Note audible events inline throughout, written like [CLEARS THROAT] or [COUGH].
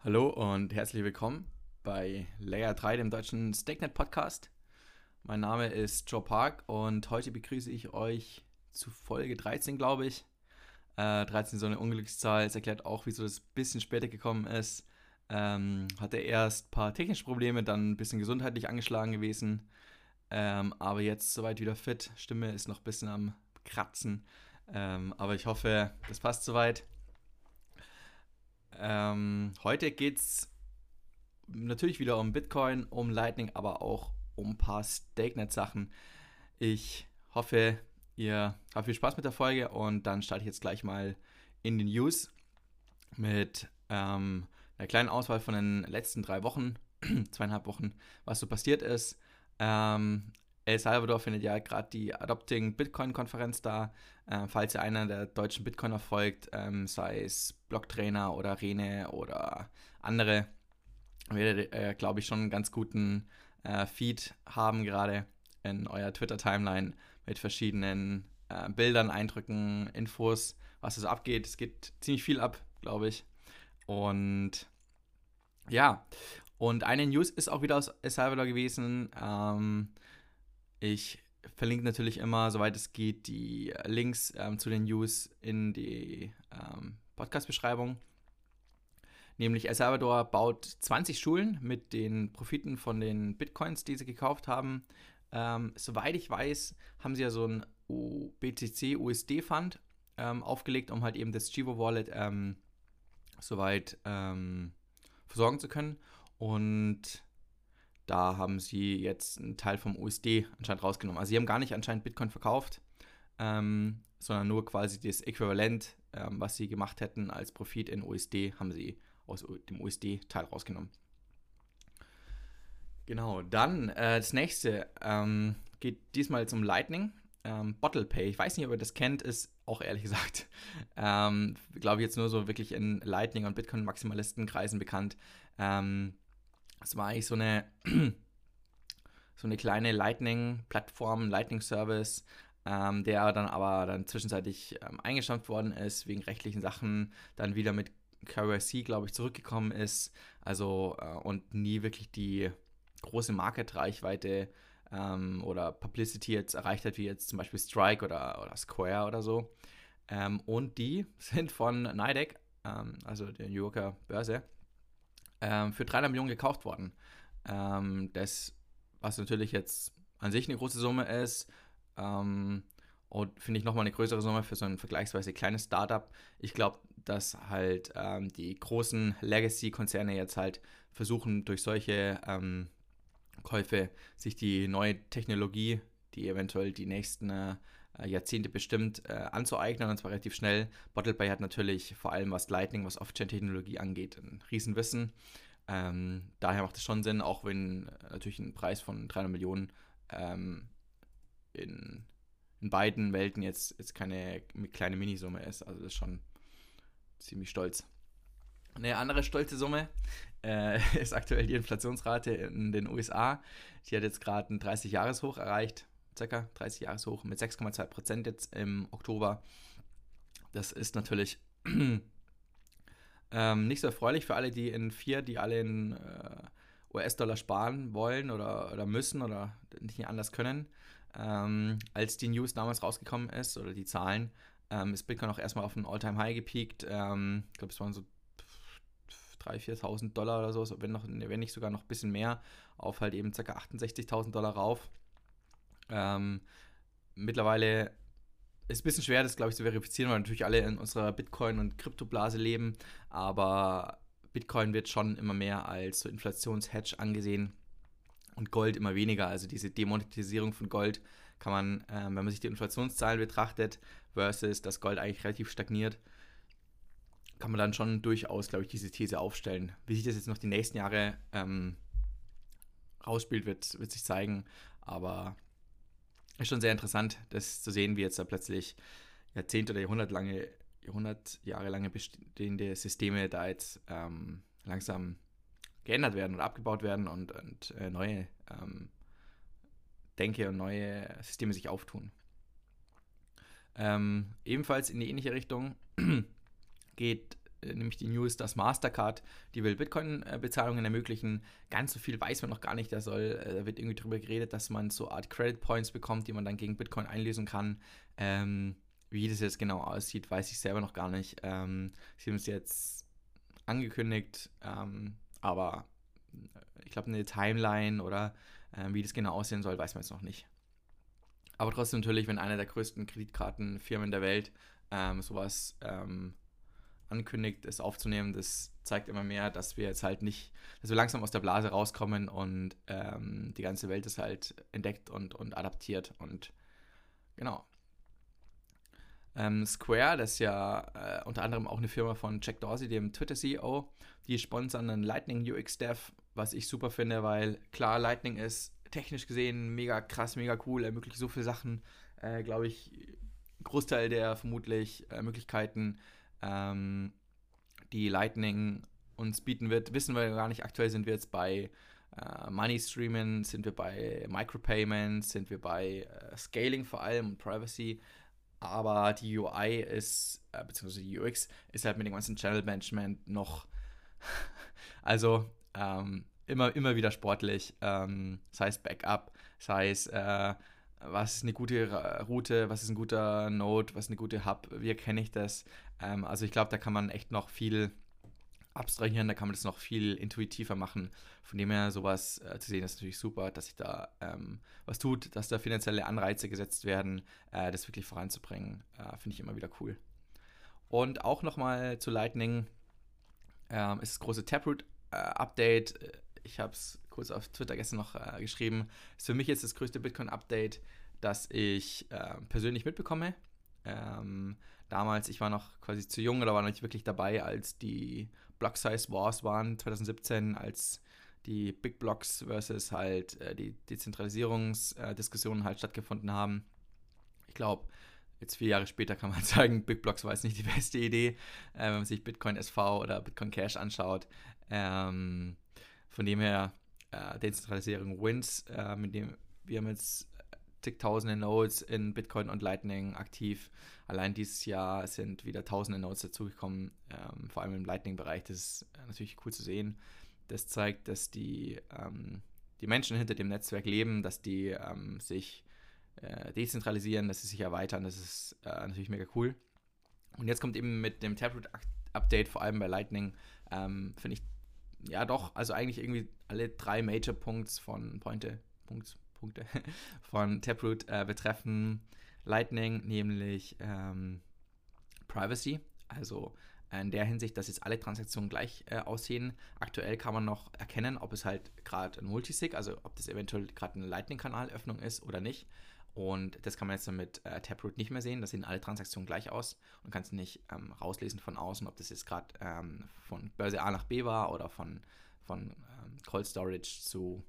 Hallo und herzlich willkommen bei Layer 3, dem deutschen StakeNet Podcast. Mein Name ist Joe Park und heute begrüße ich euch zu Folge 13, glaube ich. Äh, 13 ist so eine Unglückszahl. Es erklärt auch, wieso das ein bisschen später gekommen ist. Ähm, hatte erst ein paar technische Probleme, dann ein bisschen gesundheitlich angeschlagen gewesen. Ähm, aber jetzt soweit wieder fit. Stimme ist noch ein bisschen am Kratzen. Ähm, aber ich hoffe, das passt soweit. Ähm, heute geht es natürlich wieder um Bitcoin, um Lightning, aber auch um ein paar StakeNet-Sachen. Ich hoffe, ihr habt viel Spaß mit der Folge und dann starte ich jetzt gleich mal in den News mit ähm, einer kleinen Auswahl von den letzten drei Wochen, [CLEARS THROAT] zweieinhalb Wochen, was so passiert ist. Ähm, El Salvador findet ja gerade die Adopting Bitcoin-Konferenz da. Äh, falls ihr einer der deutschen Bitcoiner folgt, ähm, sei es Blocktrainer oder Rene oder andere, werdet ihr, äh, glaube ich, schon einen ganz guten äh, Feed haben gerade in eurer Twitter-Timeline mit verschiedenen äh, Bildern, Eindrücken, Infos, was so abgeht. Es geht ziemlich viel ab, glaube ich. Und ja, und eine News ist auch wieder aus El Salvador gewesen. Ähm, ich verlinke natürlich immer, soweit es geht, die Links ähm, zu den News in die ähm, Podcast-Beschreibung. Nämlich El Salvador baut 20 Schulen mit den Profiten von den Bitcoins, die sie gekauft haben. Ähm, soweit ich weiß, haben sie ja so ein BTC USD Fund ähm, aufgelegt, um halt eben das Chivo Wallet ähm, soweit versorgen zu können. Und da haben sie jetzt einen Teil vom USD anscheinend rausgenommen. Also sie haben gar nicht anscheinend Bitcoin verkauft, ähm, sondern nur quasi das Äquivalent, ähm, was sie gemacht hätten als Profit in USD, haben sie aus dem USD-Teil rausgenommen. Genau, dann äh, das nächste ähm, geht diesmal jetzt um Lightning. Ähm, Bottle Pay, ich weiß nicht, ob ihr das kennt, ist auch ehrlich [LAUGHS] gesagt, ähm, glaube ich, jetzt nur so wirklich in Lightning- und Bitcoin-Maximalistenkreisen bekannt. Ähm, es war eigentlich so eine, [CLEARS THROAT] so eine kleine Lightning-Plattform, Lightning-Service, ähm, der dann aber dann zwischenzeitlich ähm, eingestampft worden ist wegen rechtlichen Sachen, dann wieder mit KYC, glaube ich, zurückgekommen ist, also äh, und nie wirklich die große Market-Reichweite ähm, oder Publicity jetzt erreicht hat, wie jetzt zum Beispiel Strike oder, oder Square oder so. Ähm, und die [LAUGHS] sind von NIDEC, ähm, also der New Yorker Börse, ähm, für 300 Millionen gekauft worden. Ähm, das, was natürlich jetzt an sich eine große Summe ist, ähm, und finde ich nochmal eine größere Summe für so ein vergleichsweise kleines Startup. Ich glaube, dass halt ähm, die großen Legacy-Konzerne jetzt halt versuchen, durch solche ähm, Käufe sich die neue Technologie, die eventuell die nächsten äh, Jahrzehnte bestimmt, äh, anzueignen und zwar relativ schnell. BottlePay hat natürlich vor allem was Lightning, was Off-Chain-Technologie angeht, ein Riesenwissen. Ähm, daher macht es schon Sinn, auch wenn äh, natürlich ein Preis von 300 Millionen ähm, in, in beiden Welten jetzt, jetzt keine kleine Minisumme ist. Also das ist schon ziemlich stolz. Eine andere stolze Summe äh, [LAUGHS] ist aktuell die Inflationsrate in den USA. Die hat jetzt gerade ein 30-Jahres-Hoch erreicht circa 30 Jahreshoch mit 6,2 Prozent jetzt im Oktober. Das ist natürlich [CLEARS THROAT] ähm, nicht so erfreulich für alle, die in vier, die alle in äh, US-Dollar sparen wollen oder, oder müssen oder nicht anders können. Ähm, als die News damals rausgekommen ist oder die Zahlen, ähm, ist Bitcoin auch erstmal auf ein All-Time-High gepiekt. Ähm, ich glaube, es waren so 3.000, 4.000 Dollar oder so, wenn, noch, wenn nicht sogar noch ein bisschen mehr, auf halt eben ca. 68.000 Dollar rauf. Ähm, mittlerweile ist es ein bisschen schwer, das glaube ich zu verifizieren, weil natürlich alle in unserer Bitcoin- und Kryptoblase leben, aber Bitcoin wird schon immer mehr als so Inflationshedge angesehen und Gold immer weniger. Also diese Demonetisierung von Gold kann man, äh, wenn man sich die Inflationszahlen betrachtet, versus das Gold eigentlich relativ stagniert, kann man dann schon durchaus, glaube ich, diese These aufstellen. Wie sich das jetzt noch die nächsten Jahre ähm, rausspielt, wird, wird sich zeigen. Aber ist schon sehr interessant, das zu sehen, wie jetzt da plötzlich Jahrzehnte oder Jahrhundertlange, Jahrhundert Jahre lange bestehende Systeme da jetzt ähm, langsam geändert werden oder abgebaut werden und, und äh, neue ähm, Denke und neue Systeme sich auftun. Ähm, ebenfalls in die ähnliche Richtung [CLEARS THROAT] geht nämlich die News, dass Mastercard, die will Bitcoin-Bezahlungen ermöglichen. Ganz so viel weiß man noch gar nicht. Da soll, äh, da wird irgendwie darüber geredet, dass man so Art Credit Points bekommt, die man dann gegen Bitcoin einlösen kann. Ähm, wie das jetzt genau aussieht, weiß ich selber noch gar nicht. Ähm, sie haben es jetzt angekündigt, ähm, aber äh, ich glaube, eine Timeline oder äh, wie das genau aussehen soll, weiß man jetzt noch nicht. Aber trotzdem natürlich, wenn eine der größten Kreditkartenfirmen der Welt ähm, sowas ähm, ankündigt, es aufzunehmen, das zeigt immer mehr, dass wir jetzt halt nicht, dass wir langsam aus der Blase rauskommen und ähm, die ganze Welt ist halt entdeckt und, und adaptiert und genau. Ähm, Square, das ist ja äh, unter anderem auch eine Firma von Jack Dorsey, dem Twitter-CEO, die sponsern einen Lightning UX Dev, was ich super finde, weil klar, Lightning ist technisch gesehen mega krass, mega cool, ermöglicht so viele Sachen, äh, glaube ich, Großteil der vermutlich äh, Möglichkeiten, ähm, die Lightning uns bieten wird, wissen wir gar nicht. Aktuell sind wir jetzt bei äh, Money Streaming, sind wir bei Micropayments, sind wir bei äh, Scaling vor allem und Privacy. Aber die UI ist, äh, beziehungsweise die UX, ist halt mit dem ganzen Channel Management noch, [LAUGHS] also ähm, immer, immer wieder sportlich. Ähm, sei es Backup, sei es äh, was ist eine gute Route, was ist ein guter Node, was ist eine gute Hub, wie erkenne ich das? Ähm, also ich glaube, da kann man echt noch viel abstrahieren, da kann man das noch viel intuitiver machen. Von dem her sowas äh, zu sehen, ist natürlich super, dass sich da ähm, was tut, dass da finanzielle Anreize gesetzt werden, äh, das wirklich voranzubringen. Äh, Finde ich immer wieder cool. Und auch nochmal zu Lightning ähm, ist das große Taproot-Update. Äh, ich habe es kurz auf Twitter gestern noch äh, geschrieben. Ist für mich jetzt das größte Bitcoin-Update, das ich äh, persönlich mitbekomme. Ähm, damals, ich war noch quasi zu jung oder war noch nicht wirklich dabei, als die Block Size Wars waren, 2017, als die Big Blocks versus halt äh, die Dezentralisierungsdiskussionen halt stattgefunden haben. Ich glaube, jetzt vier Jahre später kann man [LAUGHS] sagen, Big Blocks war jetzt nicht die beste Idee, äh, wenn man sich Bitcoin SV oder Bitcoin Cash anschaut. Ähm, von dem her, äh, Dezentralisierung wins, äh, mit dem wir haben jetzt zigtausende Nodes in Bitcoin und Lightning aktiv. Allein dieses Jahr sind wieder tausende Nodes dazugekommen, ähm, vor allem im Lightning-Bereich. Das ist äh, natürlich cool zu sehen. Das zeigt, dass die, ähm, die Menschen hinter dem Netzwerk leben, dass die ähm, sich äh, dezentralisieren, dass sie sich erweitern. Das ist äh, natürlich mega cool. Und jetzt kommt eben mit dem Taproot-Update, vor allem bei Lightning, ähm, finde ich, ja doch, also eigentlich irgendwie alle drei Major Punkte von Pointe, Punkt, Punkte [LAUGHS] von Taproot äh, betreffen Lightning, nämlich ähm, Privacy. Also in der Hinsicht, dass jetzt alle Transaktionen gleich äh, aussehen. Aktuell kann man noch erkennen, ob es halt gerade ein Multisig, also ob das eventuell gerade eine Lightning-Kanalöffnung ist oder nicht. Und das kann man jetzt mit äh, Taproot nicht mehr sehen. Da sehen alle Transaktionen gleich aus und kannst nicht ähm, rauslesen von außen, ob das jetzt gerade ähm, von Börse A nach B war oder von, von ähm, Cold Storage zu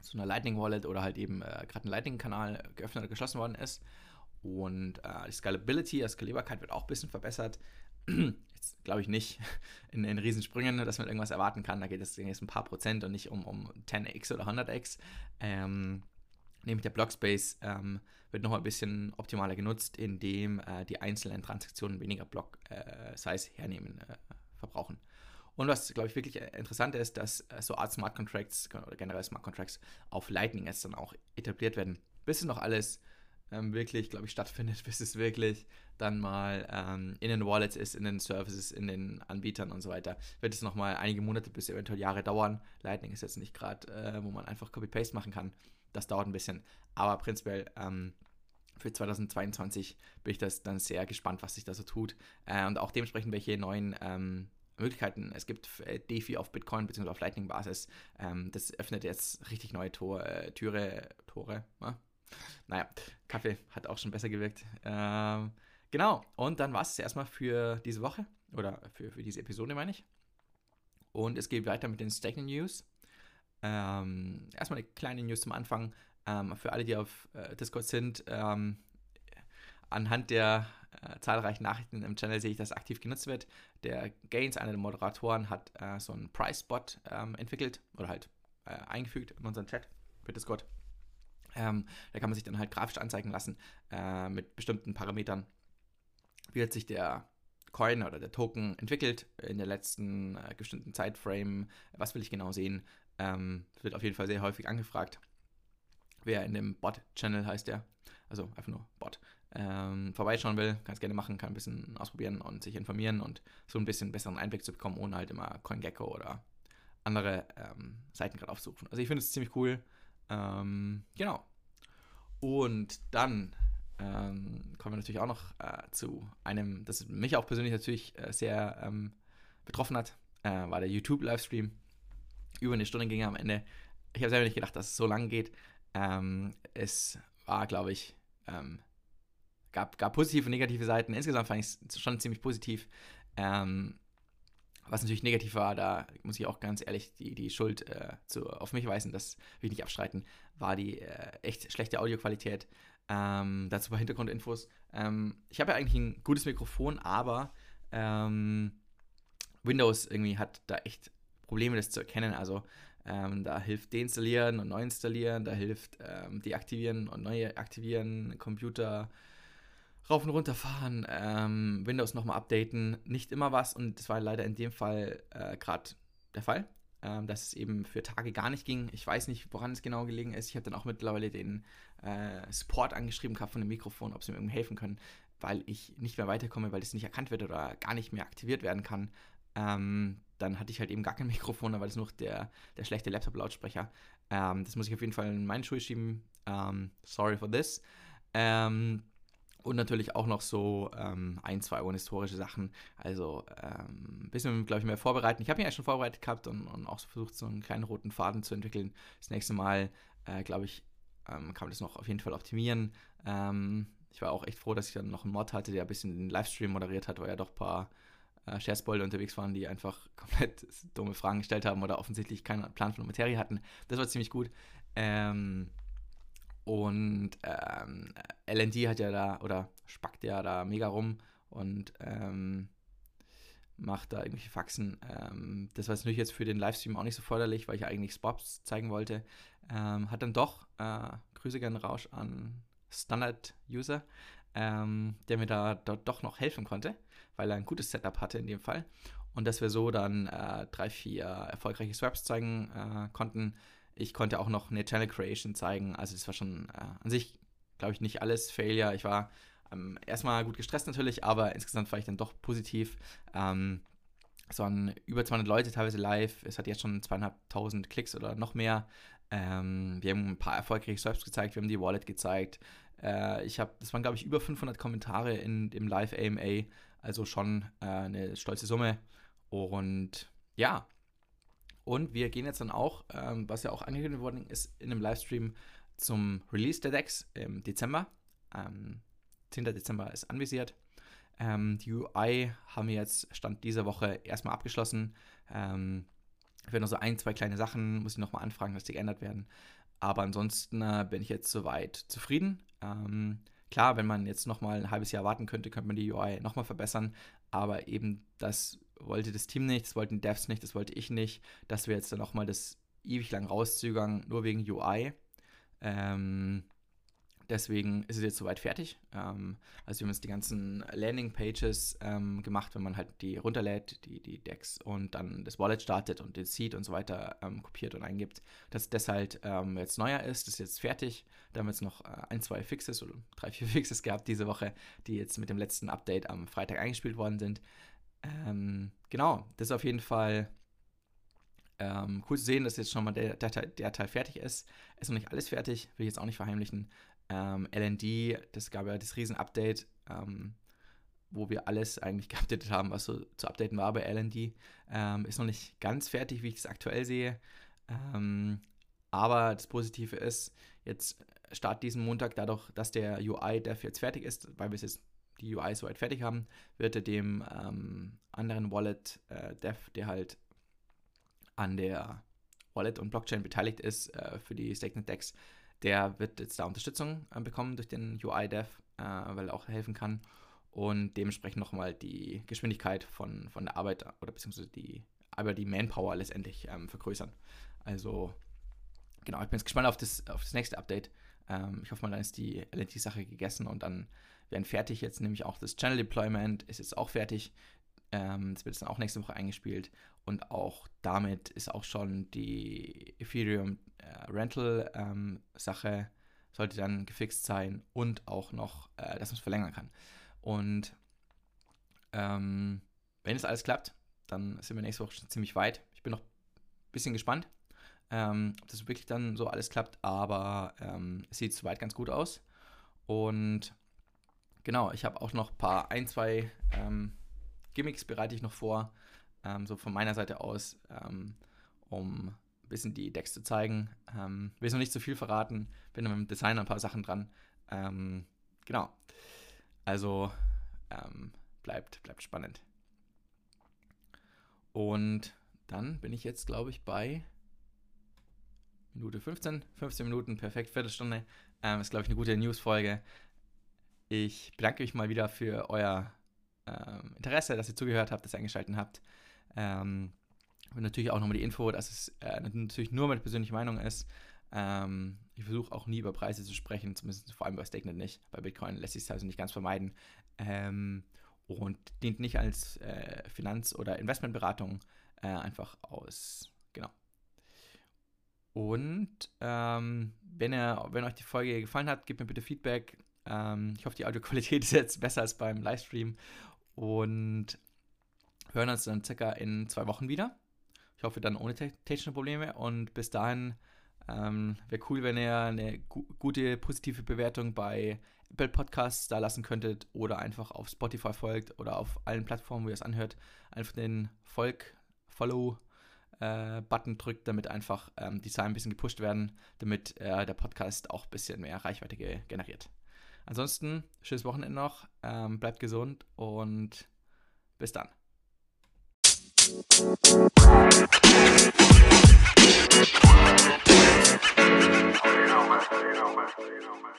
zu einer Lightning Wallet oder halt eben äh, gerade ein Lightning-Kanal geöffnet oder geschlossen worden ist. Und äh, die Scalability, die Skalierbarkeit wird auch ein bisschen verbessert. [CLEARS THROAT] Jetzt glaube ich nicht [LAUGHS] in, in Riesensprüngen, dass man irgendwas erwarten kann. Da geht es jetzt ein paar Prozent und nicht um, um 10x oder 100x. Ähm, nämlich der Blockspace ähm, wird noch ein bisschen optimaler genutzt, indem äh, die einzelnen Transaktionen weniger Block-Size äh, hernehmen, äh, verbrauchen. Und was, glaube ich, wirklich interessant ist, dass äh, so Art Smart Contracts oder generell Smart Contracts auf Lightning jetzt dann auch etabliert werden. Bis es noch alles ähm, wirklich, glaube ich, stattfindet, [LAUGHS] bis es wirklich dann mal ähm, in den Wallets ist, in den Services, in den Anbietern und so weiter, wird es nochmal einige Monate bis eventuell Jahre dauern. Lightning ist jetzt nicht gerade, äh, wo man einfach Copy-Paste machen kann. Das dauert ein bisschen. Aber prinzipiell ähm, für 2022 bin ich das dann sehr gespannt, was sich da so tut. Äh, und auch dementsprechend, welche neuen ähm, Möglichkeiten es gibt äh, DeFi auf Bitcoin bzw. auf Lightning-Basis. Ähm, das öffnet jetzt richtig neue Tor, äh, Türe, Tore. Ja? Naja, Kaffee hat auch schon besser gewirkt. Ähm, genau, und dann war es erstmal für diese Woche oder für, für diese Episode, meine ich. Und es geht weiter mit den Staking News. Ähm, erstmal eine kleine News zum Anfang. Ähm, für alle, die auf äh, Discord sind, ähm, anhand der äh, zahlreichen Nachrichten im Channel sehe ich, dass aktiv genutzt wird. Der Gains, einer der Moderatoren, hat äh, so einen Price-Spot ähm, entwickelt oder halt äh, eingefügt in unseren Chat für Discord. Ähm, da kann man sich dann halt grafisch anzeigen lassen äh, mit bestimmten Parametern. Wie hat sich der Coin oder der Token entwickelt in der letzten äh, bestimmten Zeitframe? Was will ich genau sehen? Ähm, wird auf jeden Fall sehr häufig angefragt. Wer in dem Bot-Channel heißt der, also einfach nur Bot, ähm, vorbeischauen will, kann es gerne machen, kann ein bisschen ausprobieren und sich informieren und so ein bisschen besseren Einblick zu bekommen, ohne halt immer CoinGecko oder andere ähm, Seiten gerade aufzurufen. Also ich finde es ziemlich cool. Ähm, genau. Und dann ähm, kommen wir natürlich auch noch äh, zu einem, das mich auch persönlich natürlich äh, sehr ähm, betroffen hat, äh, war der YouTube-Livestream. Über eine Stunde ging er am Ende. Ich habe selber nicht gedacht, dass es so lang geht. Ähm, es war, glaube ich, ähm, gab, gab positive und negative Seiten. Insgesamt fand ich es schon ziemlich positiv. Ähm, was natürlich negativ war, da muss ich auch ganz ehrlich die, die Schuld äh, zu, auf mich weisen, das will ich nicht abstreiten, war die äh, echt schlechte Audioqualität. Ähm, dazu bei Hintergrundinfos. Ähm, ich habe ja eigentlich ein gutes Mikrofon, aber ähm, Windows irgendwie hat da echt Probleme, das zu erkennen. Also ähm, da hilft deinstallieren und neu installieren, da hilft ähm, deaktivieren und neu aktivieren, Computer rauf und runter fahren, ähm, Windows nochmal updaten, nicht immer was und das war leider in dem Fall äh, gerade der Fall, ähm, dass es eben für Tage gar nicht ging. Ich weiß nicht, woran es genau gelegen ist. Ich habe dann auch mittlerweile den äh, Support angeschrieben gehabt von dem Mikrofon, ob sie mir irgendwie helfen können, weil ich nicht mehr weiterkomme, weil das nicht erkannt wird oder gar nicht mehr aktiviert werden kann. Ähm, dann hatte ich halt eben gar kein [LAUGHS] Mikrofon, war das nur der, der schlechte Laptop-Lautsprecher. Ähm, das muss ich auf jeden Fall in meinen Schuhe schieben. Ähm, sorry for this. Ähm, und natürlich auch noch so ähm, ein, zwei historische Sachen. Also ähm, ein bisschen, glaube ich, mehr vorbereiten. Ich habe mich ja schon vorbereitet gehabt und, und, auch versucht, so einen kleinen roten Faden zu entwickeln. Das nächste Mal, äh, glaube ich, ähm, kann man das noch auf jeden Fall optimieren. Ähm, ich war auch echt froh, dass ich dann noch einen Mod hatte, der ein bisschen den Livestream moderiert hat, weil ja doch ein paar äh, Sharespoiler unterwegs waren, die einfach [LAUGHS] komplett dumme Fragen gestellt haben oder offensichtlich keinen Plan von der Materie hatten. Das war ziemlich gut. Ähm, und ähm, LND hat ja da, oder spackt ja da mega rum und ähm, macht da irgendwelche Faxen. Ähm, das war natürlich jetzt für den Livestream auch nicht so förderlich, weil ich eigentlich Spops zeigen wollte. Ähm, hat dann doch, äh, Grüße gerne Rausch an Standard-User, ähm, der mir da, da doch noch helfen konnte, weil er ein gutes Setup hatte in dem Fall. Und dass wir so dann äh, drei, vier erfolgreiche Swaps zeigen äh, konnten, ich konnte auch noch eine Channel Creation zeigen. Also das war schon äh, an sich, glaube ich, nicht alles Failure. Ich war ähm, erstmal gut gestresst natürlich, aber insgesamt war ich dann doch positiv. Ähm, es waren über 200 Leute teilweise live. Es hat jetzt schon zweieinhalbtausend Klicks oder noch mehr. Ähm, wir haben ein paar erfolgreiche Swipes gezeigt. Wir haben die Wallet gezeigt. Äh, ich habe, das waren glaube ich über 500 Kommentare in dem Live AMA. Also schon äh, eine stolze Summe. Und ja, und wir gehen jetzt dann auch, ähm, was ja auch angekündigt worden ist, in einem Livestream zum Release der Decks im Dezember. Ähm, 10. Dezember ist anvisiert. Ähm, die UI haben wir jetzt Stand dieser Woche erstmal abgeschlossen. Ähm, für noch so ein, zwei kleine Sachen muss ich nochmal anfragen, dass die geändert werden. Aber ansonsten äh, bin ich jetzt soweit zufrieden. Ähm, klar, wenn man jetzt nochmal ein halbes Jahr warten könnte, könnte man die UI nochmal verbessern. Aber eben das wollte das Team nicht, das wollten Devs nicht, das wollte ich nicht, dass wir jetzt dann nochmal das ewig lang rauszögern, nur wegen UI. Ähm, deswegen ist es jetzt soweit fertig. Ähm, also wir haben jetzt die ganzen Landing-Pages ähm, gemacht, wenn man halt die runterlädt, die, die Decks und dann das Wallet startet und den Seed und so weiter ähm, kopiert und eingibt. Dass das halt ähm, jetzt neuer ist, das ist jetzt fertig. Da haben wir jetzt noch äh, ein, zwei Fixes oder drei, vier [LAUGHS] Fixes gehabt diese Woche, die jetzt mit dem letzten Update am Freitag eingespielt worden sind. Ähm, genau, das ist auf jeden Fall ähm, cool zu sehen, dass jetzt schon mal der, der, der, Teil fertig ist. Ist noch nicht alles fertig, will ich jetzt auch nicht verheimlichen. Ähm, LND, das gab ja das Riesen-Update, ähm, wo wir alles eigentlich [LAUGHS] geupdatet haben, was so zu updaten war bei LND. Ähm, ist noch nicht ganz fertig, wie ich es aktuell sehe. Ähm, aber das Positive ist, jetzt start diesen Montag dadurch, dass der UI-Dev jetzt fertig ist, weil wir es jetzt die UI soweit fertig haben, wird er dem ähm, anderen Wallet äh, Dev, der halt an der Wallet und Blockchain beteiligt ist äh, für die StakeNet Decks, der wird jetzt da Unterstützung äh, bekommen durch den UI Dev, äh, weil er auch helfen kann und dementsprechend nochmal die Geschwindigkeit von, von der Arbeit oder beziehungsweise die, aber die Manpower letztendlich ähm, vergrößern. Also genau, ich bin jetzt gespannt auf das, auf das nächste Update Ähm, ich hoffe mal, dann ist die LNT-Sache gegessen und dann werden fertig. Jetzt nämlich auch das Channel Deployment ist jetzt auch fertig. Ähm, das wird jetzt dann auch nächste Woche eingespielt. Und auch damit ist auch schon die Ethereum äh, Rental ähm, Sache sollte dann gefixt sein und auch noch, äh, dass man es verlängern kann. Und ähm, wenn es alles klappt, dann sind wir nächste Woche schon ziemlich weit. Ich bin noch ein bisschen gespannt, ähm, ob das wirklich dann so alles klappt, aber ähm, es sieht soweit ganz gut aus. Und genau, ich habe auch noch ein paar, ein, zwei ähm, Gimmicks bereite ich noch vor, ähm, so von meiner Seite aus, ähm, um ein bisschen die Decks zu zeigen. Ähm, will noch nicht zu viel verraten, bin mit dem Design ein paar Sachen dran. Ähm, genau. Also ähm, bleibt, bleibt spannend. Und dann bin ich jetzt, glaube ich, bei Minute 15. 15 Minuten, perfekt, Viertelstunde. Ähm, ist, glaube ich, eine gute News-Folge. Ich bedanke mich mal wieder für euer ähm, Interesse, dass ihr zugehört habt, dass ihr eingeschaltet habt. Ähm, und natürlich auch nochmal die Info, dass es äh, natürlich nur meine persönliche Meinung ist. Ähm, ich versuche auch nie über Preise zu sprechen, zumindest vor allem bei Stakenet nicht. Bei Bitcoin lässt sich es also nicht ganz vermeiden. Ähm, und dient nicht als äh, Finanz- oder Investmentberatung, äh, einfach aus, genau. Und ähm, wenn, ihr, wenn euch die Folge gefallen hat, gebt mir bitte Feedback. Ähm, ich hoffe, die Audioqualität [LAUGHS] ist jetzt besser als beim Livestream. Und hören uns dann circa in zwei Wochen wieder. Ich hoffe dann ohne technische Probleme. Und bis dahin ähm, wäre cool, wenn ihr eine gu gute, positive Bewertung bei Apple Podcasts da lassen könntet oder einfach auf Spotify folgt oder auf allen Plattformen, wo ihr es anhört, einfach den Folg, Follow äh, drückt, damit einfach ähm, die Zahlen ein bisschen gepusht werden, damit äh, der Podcast auch ein bisschen mehr Reichweite ge generiert. Ansonsten, schönes Wochenende noch, ähm, bleibt gesund und bis dann. you know, man. You know, man. You know, man.